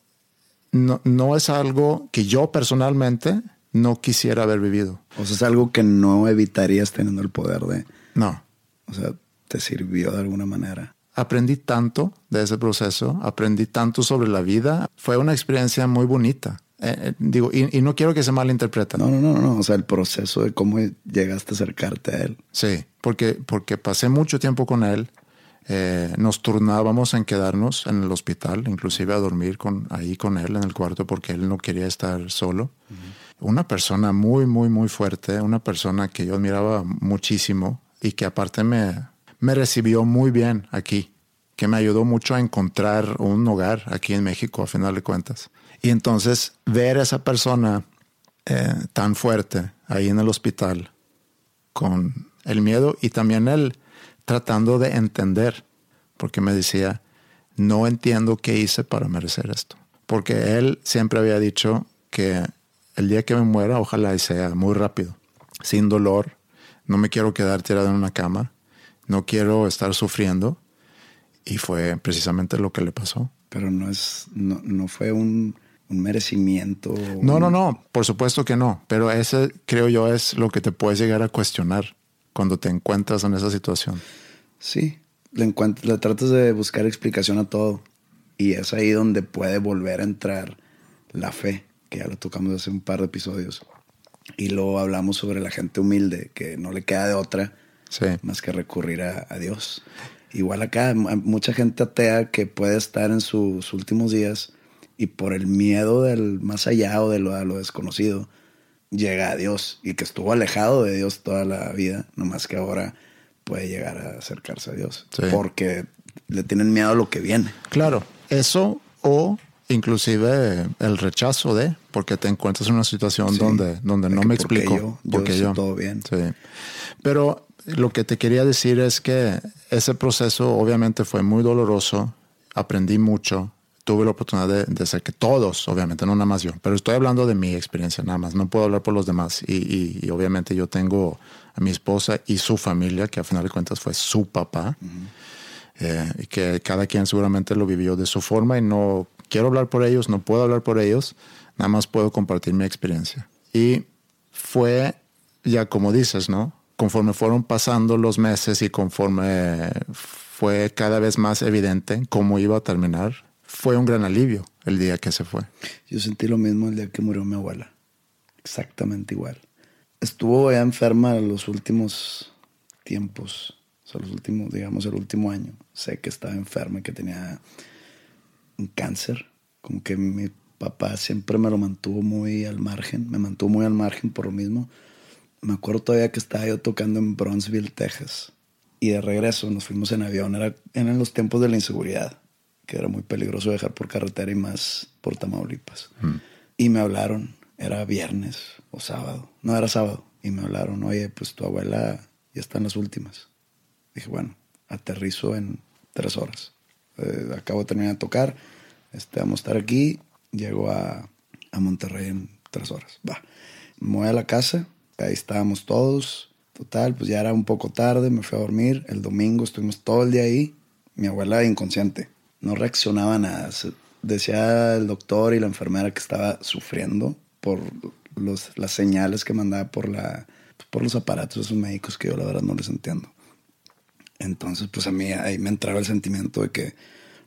no, no es algo que yo personalmente no quisiera haber vivido. O sea, es algo que no evitarías teniendo el poder de... No. O sea, te sirvió de alguna manera. Aprendí tanto de ese proceso, aprendí tanto sobre la vida. Fue una experiencia muy bonita. Eh, eh, digo, y, no quiero que se malinterprete. No, no, no, no. O sea, el proceso de cómo llegaste a acercarte a él. Sí, porque, porque pasé mucho tiempo con él. Eh, nos turnábamos en quedarnos en el hospital, inclusive a dormir con, ahí con él en el cuarto porque él no quería estar solo. Una persona muy, muy, muy fuerte, una persona que yo admiraba muchísimo y que aparte me, me recibió muy bien aquí, que me ayudó mucho a encontrar un hogar aquí en México, a final de cuentas. Y entonces ver a esa persona eh, tan fuerte ahí en el hospital, con el miedo y también él tratando de entender, porque me decía, no entiendo qué hice para merecer esto. Porque él siempre había dicho que el día que me muera, ojalá sea muy rápido, sin dolor, no me quiero quedar tirado en una cama, no quiero estar sufriendo. Y fue precisamente lo que le pasó. Pero no es, no, no fue un, un merecimiento. No, no, no, por supuesto que no. Pero ese creo yo es lo que te puedes llegar a cuestionar cuando te encuentras en esa situación. Sí, le, le tratas de buscar explicación a todo. Y es ahí donde puede volver a entrar la fe, que ya lo tocamos hace un par de episodios. Y luego hablamos sobre la gente humilde, que no le queda de otra más que recurrir a, Dios. Igual acá, mucha gente atea que puede estar en sus últimos días y por el miedo del más allá o de lo, lo desconocido, llega a Dios y que estuvo alejado de Dios toda la vida, nomás que ahora puede llegar a acercarse a Dios. Porque le tienen miedo a lo que viene. Claro, eso o inclusive el rechazo de, porque te encuentras en una situación donde, donde no me explico. Yo, porque yo, todo bien. Sí. Pero lo que te quería decir es que ese proceso obviamente fue muy doloroso, aprendí mucho, tuve la oportunidad de, de hacer que todos, obviamente, no nada más yo, pero estoy hablando de mi experiencia nada más, no puedo hablar por los demás y, y, obviamente yo tengo a mi esposa y su familia, que a final de cuentas fue su papá, eh, y que cada quien seguramente lo vivió de su forma y no quiero hablar por ellos, no puedo hablar por ellos, nada más puedo compartir mi experiencia. Y fue, ya como dices, ¿no? conforme fueron pasando los meses y conforme fue cada vez más evidente cómo iba a terminar, fue un gran alivio el día que se fue. Yo sentí lo mismo el día que murió mi abuela. Exactamente igual. Estuvo ya enferma los últimos tiempos, o los últimos, digamos, el último año. Sé que estaba enferma y que tenía un cáncer. Como que mi papá siempre me lo mantuvo muy al margen, me mantuvo muy al margen por lo mismo me acuerdo todavía que estaba yo tocando en Bronzeville, Texas. Y de regreso nos fuimos en avión. Era, en los tiempos de la inseguridad, que era muy peligroso dejar por carretera y más por Tamaulipas. Mm. Y me hablaron, era viernes o sábado. No, era sábado. Y me hablaron, oye, pues tu abuela ya está en las últimas. Dije, bueno, aterrizo en tres horas. Eh, acabo de terminar de tocar. Este, vamos a estar aquí. Llego a, a Monterrey en tres horas. Va. Me voy a la casa Ahí estábamos todos. Total, pues ya era un poco tarde, me fui a dormir. El domingo estuvimos todo el día ahí. Mi abuela inconsciente, no reaccionaba a nada. Decía el doctor y la enfermera que estaba sufriendo por los, las señales que mandaba por, la, por los aparatos esos médicos que yo la verdad no les entiendo. Entonces, pues a mí ahí me entraba el sentimiento de que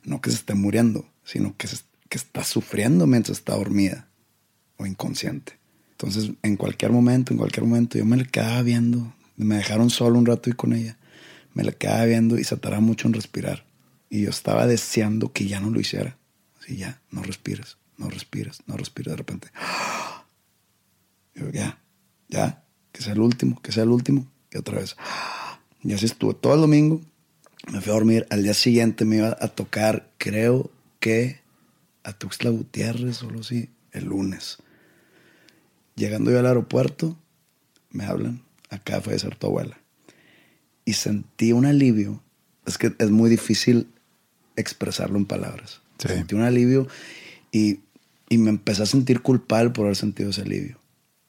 no que se esté muriendo, sino que, que está sufriendo mientras está dormida o inconsciente. Entonces, en cualquier momento, en cualquier momento, yo me la quedaba viendo. Me dejaron solo un rato y con ella. Me la quedaba viendo y se tardaba mucho en respirar. Y yo estaba deseando que ya no lo hiciera. Así ya, no respires, no respires, no respires de repente. Yo, ya, ya, que sea el último, que sea el último. Y otra vez. Y así estuve todo el domingo. Me fui a dormir. Al día siguiente me iba a tocar, creo que a Tuxtla Gutiérrez, solo sí, el lunes. Llegando yo al aeropuerto, me hablan, acá fue de ser tu abuela. Y sentí un alivio. Es que es muy difícil expresarlo en palabras. Sentí un alivio y, y, me empecé a sentir culpable por haber sentido ese alivio.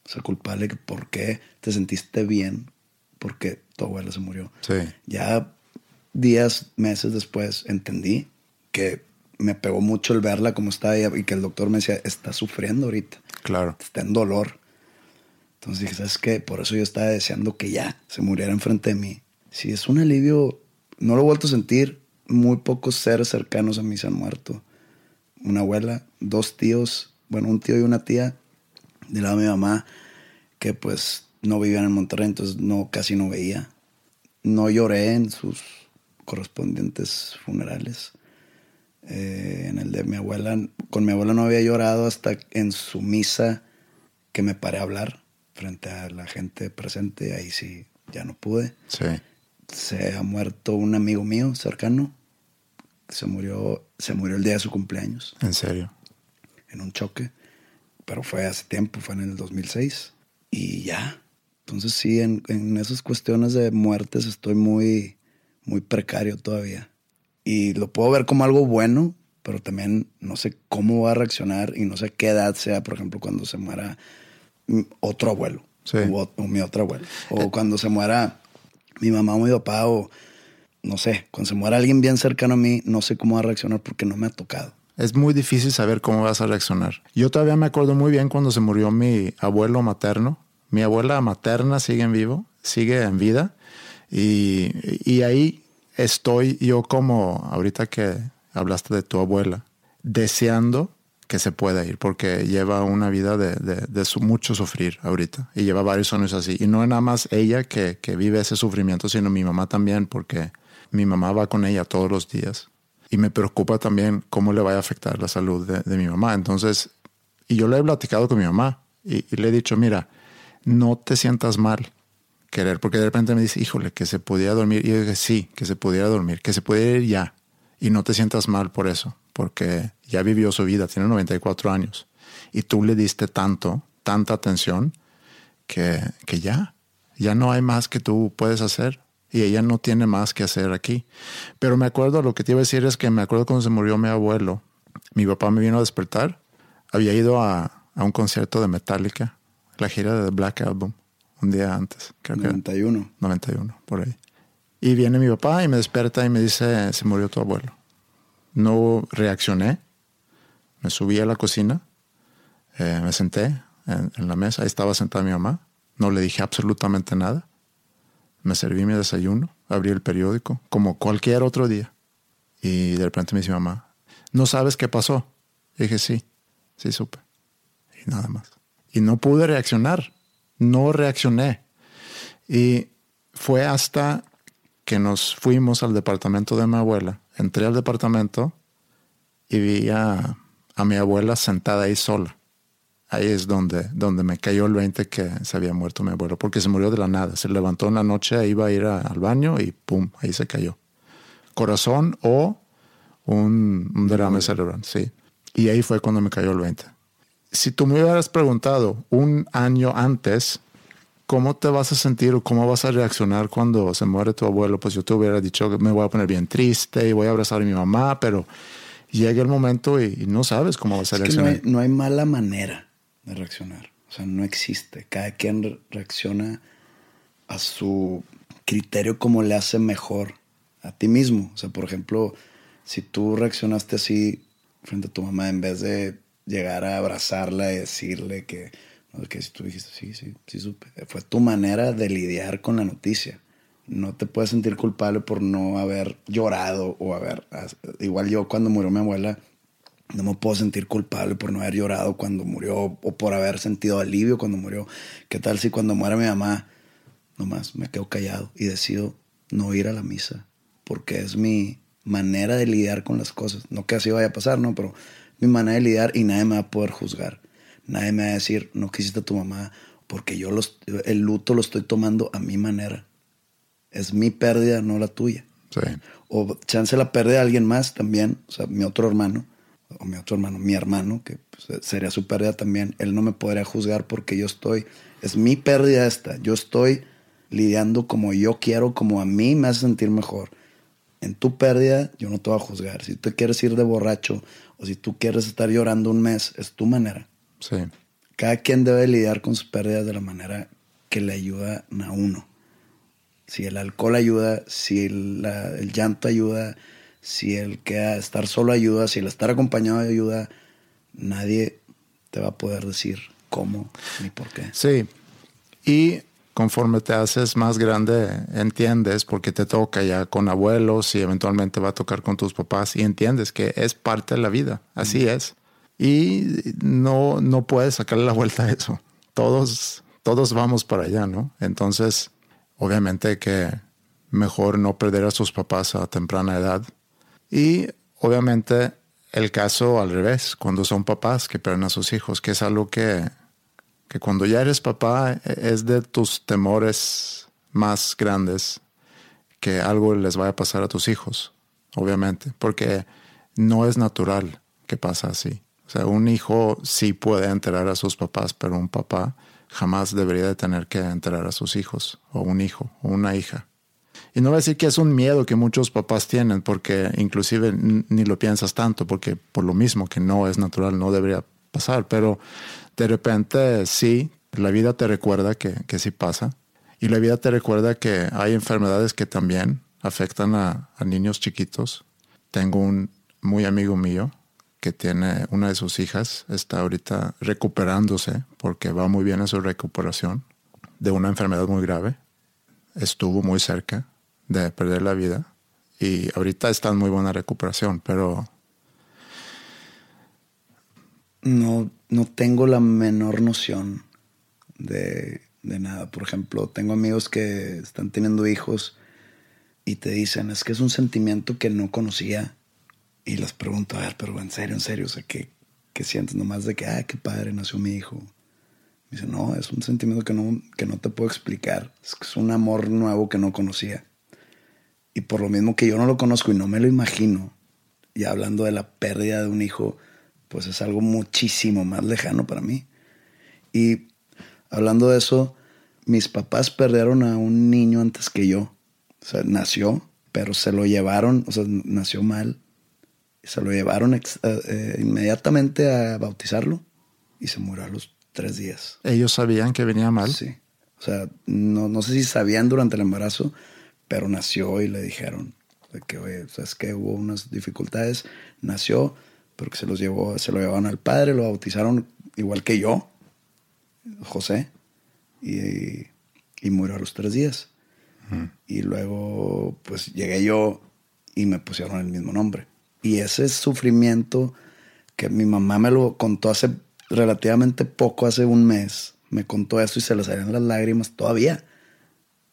O sea, culpable que por qué te sentiste bien porque tu abuela se murió. Sí. Ya días, meses después entendí que me pegó mucho el verla como estaba ella y que el doctor me decía, está sufriendo ahorita. Claro. Está en dolor. Entonces dije, ¿sabes qué? Por eso yo estaba deseando que ya se muriera enfrente de mí. Si es un alivio, no lo he vuelto a sentir. Muy pocos seres cercanos a mí se han muerto. Una abuela, dos tíos, bueno, un tío y una tía, de lado de mi mamá, que pues no vivían en Monterrey, entonces no, casi no veía. No lloré en sus correspondientes funerales. Eh, en el de mi abuela, con mi abuela no había llorado hasta en su misa que me paré a hablar frente a la gente presente, ahí sí ya no pude. Sí. Se ha muerto un amigo mío cercano, se murió, se murió el día de su cumpleaños. ¿En serio? En un choque, pero fue hace tiempo, fue en el 2006. Y ya, entonces sí, en, en esas cuestiones de muertes estoy muy, muy precario todavía y lo puedo ver como algo bueno, pero también no sé cómo va a reaccionar y no sé qué edad sea, por ejemplo, cuando se muera otro abuelo o, mi otro abuelo, o eh. cuando se muera mi mamá o mi papá, o no sé, cuando se muera alguien bien cercano a mí, no sé cómo va a reaccionar porque no me ha tocado. Es muy difícil saber cómo vas a reaccionar. Yo todavía me acuerdo muy bien cuando se murió mi abuelo materno. Mi abuela materna sigue en vivo, sigue en vida. Y, y ahí estoy yo como, ahorita que hablaste de tu abuela, deseando que se pueda ir, porque lleva una vida de, de, mucho sufrir ahorita y lleva varios años así. Y no es nada más ella que, que, vive ese sufrimiento, sino mi mamá también, porque mi mamá va con ella todos los días. Y me preocupa también cómo le vaya a afectar la salud de, mi mamá. Entonces, y yo le he platicado con mi mamá y, y le he dicho, mira, no te sientas mal querer, porque de repente me dice, híjole, que se pudiera dormir. Y yo dije, sí, que se pudiera dormir, que se pudiera ir ya. Y no te sientas mal por eso, porque ya vivió su vida, tiene 94 años. Y tú le diste tanto, tanta atención, que, que ya, ya no hay más que tú puedes hacer. Y ella no tiene más que hacer aquí. Pero me acuerdo, lo que te iba a decir es que me acuerdo cuando se murió mi abuelo, mi papá me vino a despertar. Había ido a, a un concierto de Metallica, la gira de The Black Album un día antes. Creo 91. 91, por ahí. Y viene mi papá y me despierta y me dice, se murió tu abuelo. No reaccioné. Me subí a la cocina, eh, me senté en, la mesa, ahí estaba sentada mi mamá. No le dije absolutamente nada. Me serví mi desayuno, abrí el periódico, como cualquier otro día. Y de repente me dice mi mamá, ¿no sabes qué pasó? Y dije, sí, sí supe. Y nada más. Y no pude reaccionar no reaccioné. Y fue hasta que nos fuimos al departamento de mi abuela. Entré al departamento y vi a, mi abuela sentada ahí sola. Ahí es donde, donde me cayó el 20 que se había muerto mi abuelo, porque se murió de la nada. Se levantó en la noche, iba a ir al baño y pum, ahí se cayó. Corazón o un, un derrame cerebral, sí. Y ahí fue cuando me cayó el 20 si tú me hubieras preguntado un año antes, ¿cómo te vas a sentir o cómo vas a reaccionar cuando se muere tu abuelo? Pues yo te hubiera dicho que me voy a poner bien triste y voy a abrazar a mi mamá, pero llega el momento y, no sabes cómo vas a reaccionar. no, hay, mala manera de reaccionar. O sea, no existe. Cada quien reacciona a su criterio como le hace mejor a ti mismo. O sea, por ejemplo, si tú reaccionaste así frente a tu mamá en vez de llegar a abrazarla y decirle que, que si tú dijiste, sí, sí, sí supe. Fue tu manera de lidiar con la noticia. no te puedes sentir culpable por no haber llorado o haber... Igual yo cuando murió mi abuela, no me puedo sentir culpable por no haber llorado cuando murió o por haber sentido alivio cuando murió. ¿Qué tal si cuando muera mi mamá, nomás me quedo callado y decido no ir a la misa? Porque es mi manera de lidiar con las cosas. No que así vaya a pasar, ¿no? Pero mi manera de lidiar y nadie me va a poder juzgar. Nadie me va a decir, no quisiste a tu mamá, porque yo los, el luto lo estoy tomando a mi manera. Es mi pérdida, no la tuya. Sí. O chance la pérdida de alguien más también, o sea, mi otro hermano, o mi otro hermano, mi hermano, que pues, sería su pérdida también, él no me podría juzgar porque yo estoy, es mi pérdida esta, yo estoy lidiando como yo quiero, como a mí me hace sentir mejor. En tu pérdida yo no te voy a juzgar. Si tú quieres ir de borracho o si tú quieres estar llorando un mes, es tu manera. Sí. Cada quien debe lidiar con sus pérdidas de la manera que le ayuda a uno. Si el alcohol ayuda, si el, el llanto ayuda, si el que estar solo ayuda, si el estar acompañado ayuda, nadie te va a poder decir cómo ni por qué. Sí. Y conforme te haces más grande, entiendes porque te toca ya con abuelos y eventualmente va a tocar con tus papás y entiendes que es parte de la vida, así es. Y no, no puedes sacarle la vuelta a eso. Todos, todos vamos para allá, ¿no? Entonces, obviamente que mejor no perder a sus papás a temprana edad. Y obviamente el caso al revés, cuando son papás que pierden a sus hijos, que es algo que que cuando ya eres papá e, es de tus temores más grandes que algo les vaya a pasar a tus hijos, obviamente, porque no es natural que pasa así. O sea, un hijo sí puede enterar a sus papás, pero un papá jamás debería de tener que enterar a sus hijos, o un hijo, o una hija. Y no voy a decir que es un miedo que muchos papás tienen, porque inclusive ni lo piensas tanto, porque por lo mismo que no es natural, no debería pasar, pero de repente sí, la vida te recuerda que, que sí pasa. Y la vida te recuerda que hay enfermedades que también afectan a, niños chiquitos. Tengo un muy amigo mío que tiene una de sus hijas, está ahorita recuperándose porque va muy bien en su recuperación de una enfermedad muy grave. Estuvo muy cerca de perder la vida y ahorita está en muy buena recuperación, pero... No, no tengo la menor noción de, nada. Por ejemplo, tengo amigos que están teniendo hijos y te dicen, es que es un sentimiento que no conocía. Y les pregunto, a ver, pero en serio, en serio, o sea, ¿qué, qué sientes nomás de que, ah, qué padre, nació mi hijo? Me dice, no, es un sentimiento que no, que no te puedo explicar. Es, un amor nuevo que no conocía. Y por lo mismo que yo no lo conozco y no me lo imagino, y hablando de la pérdida de un hijo, pues es algo muchísimo más lejano para mí. Y hablando de eso, mis papás perdieron a un niño antes que yo. O sea, nació, pero se lo llevaron, o sea, nació mal. Se lo llevaron eh, eh, inmediatamente a bautizarlo y se murió a los tres días. ¿Ellos sabían que venía mal? Sí. O sea, no, no sé si sabían durante el embarazo, pero nació y le dijeron que, oye, es que hubo unas dificultades. Nació, porque se los llevó, se lo llevaron al padre, lo bautizaron igual que yo, José, y, y murió a los tres días. Y luego, pues llegué yo y me pusieron el mismo nombre. Y ese sufrimiento que mi mamá me lo contó hace relativamente poco, hace un mes, me contó eso y se le salían las lágrimas todavía,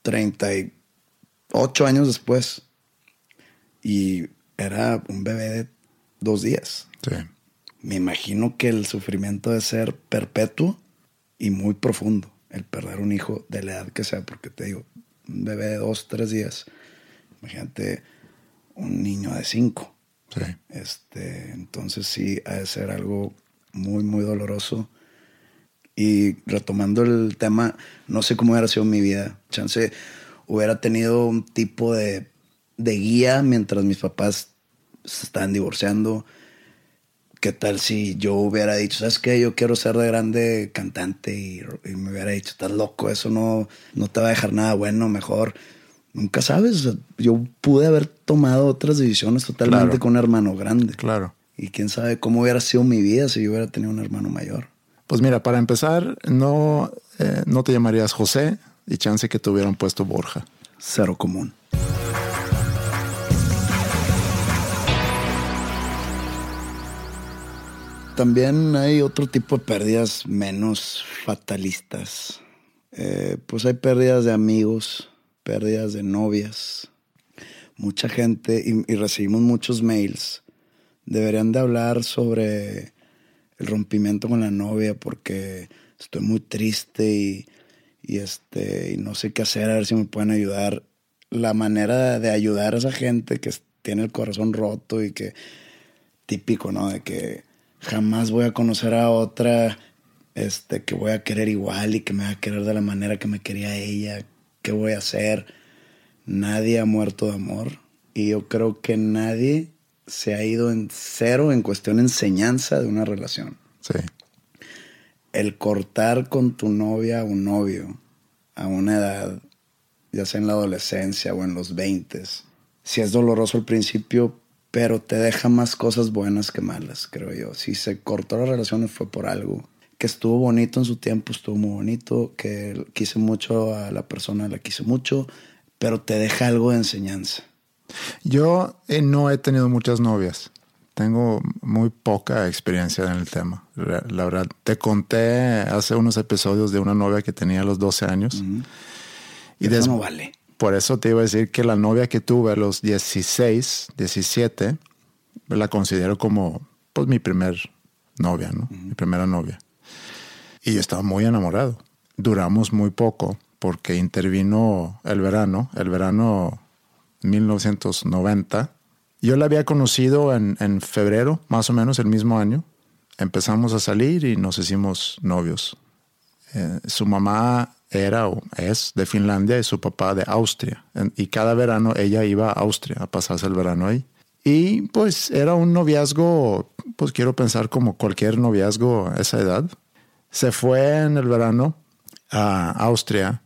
38 años después. Y era un bebé de dos días. Me imagino que el sufrimiento debe ser perpetuo y muy profundo, el perder un hijo de la edad que sea, porque te digo, un bebé de dos, tres días, imagínate un niño de cinco. Este, entonces sí, ha de ser algo muy, muy doloroso. Y retomando el tema, no sé cómo hubiera sido mi vida. Chance hubiera tenido un tipo de, de guía mientras mis papás se estaban divorciando ¿Qué tal si yo hubiera dicho, sabes qué, yo quiero ser de grande cantante y, me hubiera dicho, estás loco, eso no, no te va a dejar nada bueno, mejor. Nunca sabes, yo pude haber tomado otras decisiones totalmente con un hermano grande. Claro. Y quién sabe cómo hubiera sido mi vida si yo hubiera tenido un hermano mayor. Pues mira, para empezar, no, eh, no te llamarías José y chance que te hubieran puesto Borja. cero común. También hay otro tipo de pérdidas menos fatalistas. Eh, pues hay pérdidas de amigos, pérdidas de novias. Mucha gente, y, recibimos muchos mails, deberían de hablar sobre el rompimiento con la novia porque estoy muy triste y, y, este, y no sé qué hacer, a ver si me pueden ayudar. La manera de ayudar a esa gente que tiene el corazón roto y que típico, ¿no? De que jamás voy a conocer a otra este, que voy a querer igual y que me va a querer de la manera que me quería ella. ¿Qué voy a hacer? Nadie ha muerto de amor. Y yo creo que nadie se ha ido en cero en cuestión de enseñanza de una relación. Sí. El cortar con tu novia o novio a una edad, ya sea en la adolescencia o en los 20, si es doloroso al principio, pero te deja más cosas buenas que malas, creo yo. Si se cortó la relación fue por algo que estuvo bonito en su tiempo, estuvo muy bonito, que quise mucho a la persona, la quise mucho, pero te deja algo de enseñanza. Yo eh, no he tenido muchas novias. Tengo muy poca experiencia en el tema. La verdad, te conté hace unos episodios de una novia que tenía a los 12 años. Y Eso no vale. Por eso te iba a decir que la novia que tuve a los 16, 17, la considero como pues mi primer novia, ¿no? Mi primera novia. Y yo estaba muy enamorado. Duramos muy poco porque intervino el verano, el verano 1990. Yo la había conocido en, en febrero, más o menos el mismo año. Empezamos a salir y nos hicimos novios. Eh, su mamá era o es de Finlandia y su papá de Austria. Y cada verano ella iba a Austria a pasarse el verano ahí. Y pues era un noviazgo, pues quiero pensar como cualquier noviazgo a esa edad. Se fue en el verano a Austria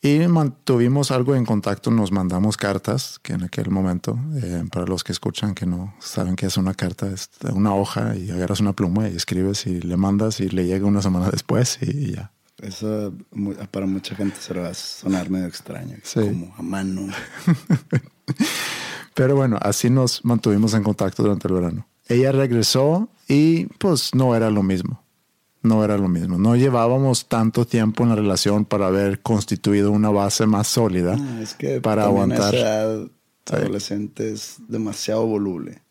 y mantuvimos algo en contacto, nos mandamos cartas, que en aquel momento, eh, para los que escuchan que no saben qué es una carta, es una hoja y agarras una pluma y escribes y le mandas y le llega una semana después y ya. Eso para mucha gente se va a sonar medio extraño, como a mano. Pero bueno, así nos mantuvimos en contacto durante el verano. Ella regresó y pues no era lo mismo. No era lo mismo. No llevábamos tanto tiempo en la relación para haber constituido una base más sólida ah, es que para aguantar. Esa adolescente es demasiado voluble.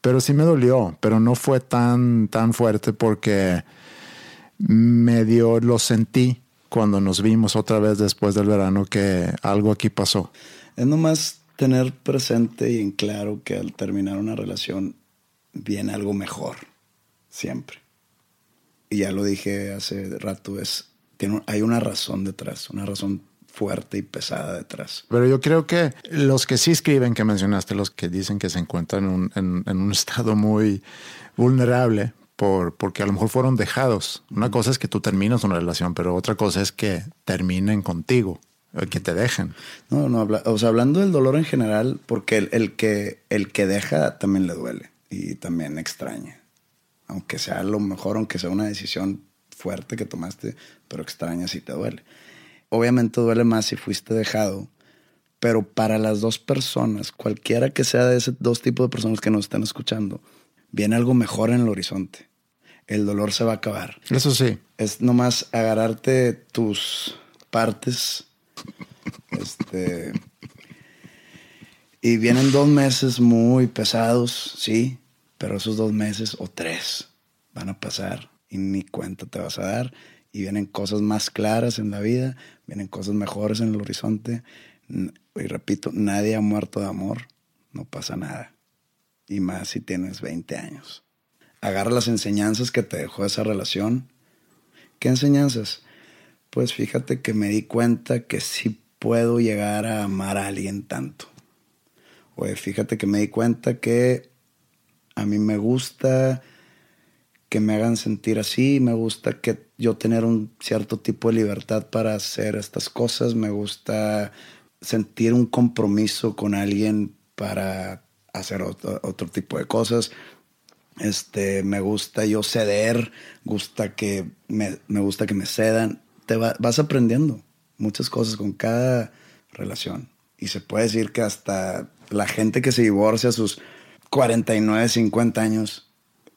Pero sí me dolió, pero no fue tan, tan fuerte porque medio lo sentí cuando nos vimos otra vez después del verano que algo aquí pasó. Es nomás tener presente y en claro que al terminar una relación viene algo mejor, siempre. Y ya lo dije hace rato, es, tiene, hay una razón detrás, una razón fuerte y pesada detrás. Pero yo creo que los que sí escriben que mencionaste, los que dicen que se encuentran en un estado muy vulnerable, por, porque a lo mejor fueron dejados. Una cosa es que tú terminas una relación, pero otra cosa es que terminen contigo, eh, que te dejen. No, no, o sea, hablando del dolor en general, porque el, que, el que deja también le duele y también extraña. Aunque sea lo mejor, aunque sea una decisión fuerte que tomaste, pero extraña si te duele. Obviamente duele más si fuiste dejado, pero para las dos personas, cualquiera que sea de esos dos tipos de personas que nos están escuchando, viene algo mejor en el horizonte. El dolor se va a acabar. Eso sí. Es nomás agarrarte tus partes. este. Y vienen dos meses muy pesados, sí, pero esos dos meses o tres van a pasar y ni cuenta te vas a dar. Y vienen cosas más claras en la vida, vienen cosas mejores en el horizonte. Y repito, nadie ha muerto de amor, no pasa nada y más si tienes 20 años. Agarra las enseñanzas que te dejó esa relación. ¿Qué enseñanzas? Pues fíjate que me di cuenta que sí puedo llegar a amar a alguien tanto. O fíjate que me di cuenta que a mí me gusta que me hagan sentir así, me gusta que yo tener un cierto tipo de libertad para hacer estas cosas, me gusta sentir un compromiso con alguien para hacer otro, tipo de cosas. Este, me gusta yo ceder, gusta que me, gusta que me cedan. Te vas aprendiendo muchas cosas con cada relación. Y se puede decir que hasta la gente que se divorcia sus 49, 50 años,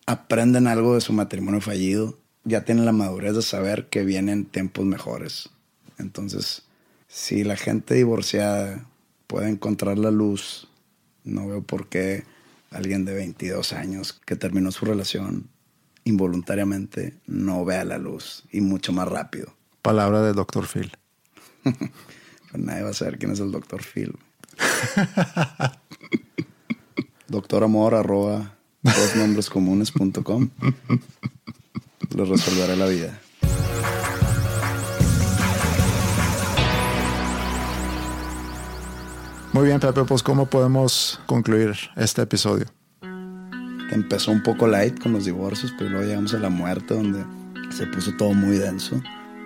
aprenden algo de su matrimonio fallido, ya tienen la madurez de saber que vienen tiempos mejores. Entonces, si la gente divorciada puede encontrar la luz, no veo por qué alguien de 22 años que terminó su relación involuntariamente no vea la luz y mucho más rápido. Palabra del doctor Phil. Pues nadie va a saber quién es el doctor Phil. Doctor Amor arroba dosnombrescomunes.com Les resolveré la vida. Muy bien, Pepe, pues ¿cómo podemos concluir este episodio? Empezó un poco light con los divorcios, pero luego llegamos a la muerte donde se puso todo muy denso.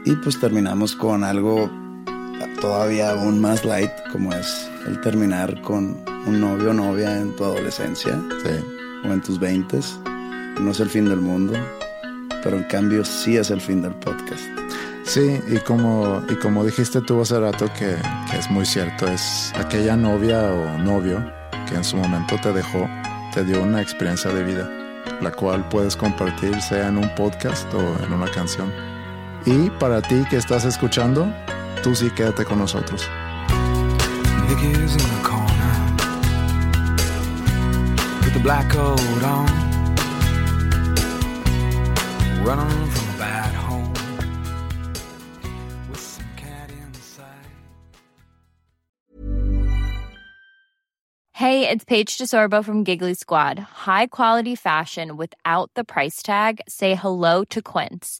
Y pues terminamos con algo todavía aún más light, como es el terminar con un novio o novia en tu adolescencia o en tus veintes. No es el fin del mundo, pero en cambio sí es el fin del podcast. Sí, y como, y como dijiste tú hace rato que, que es muy cierto, es aquella novia o novio que en su momento te dejó, te dio una experiencia de vida, la cual puedes compartir sea en un podcast o en una canción. Y para ti que estás escuchando, tú sí quédate con nosotros. Black coat on, running from a bad home with some cat inside. Hey, it's Paige DeSorbo from Giggly Squad. High quality fashion without the price tag. Say hello to Quince.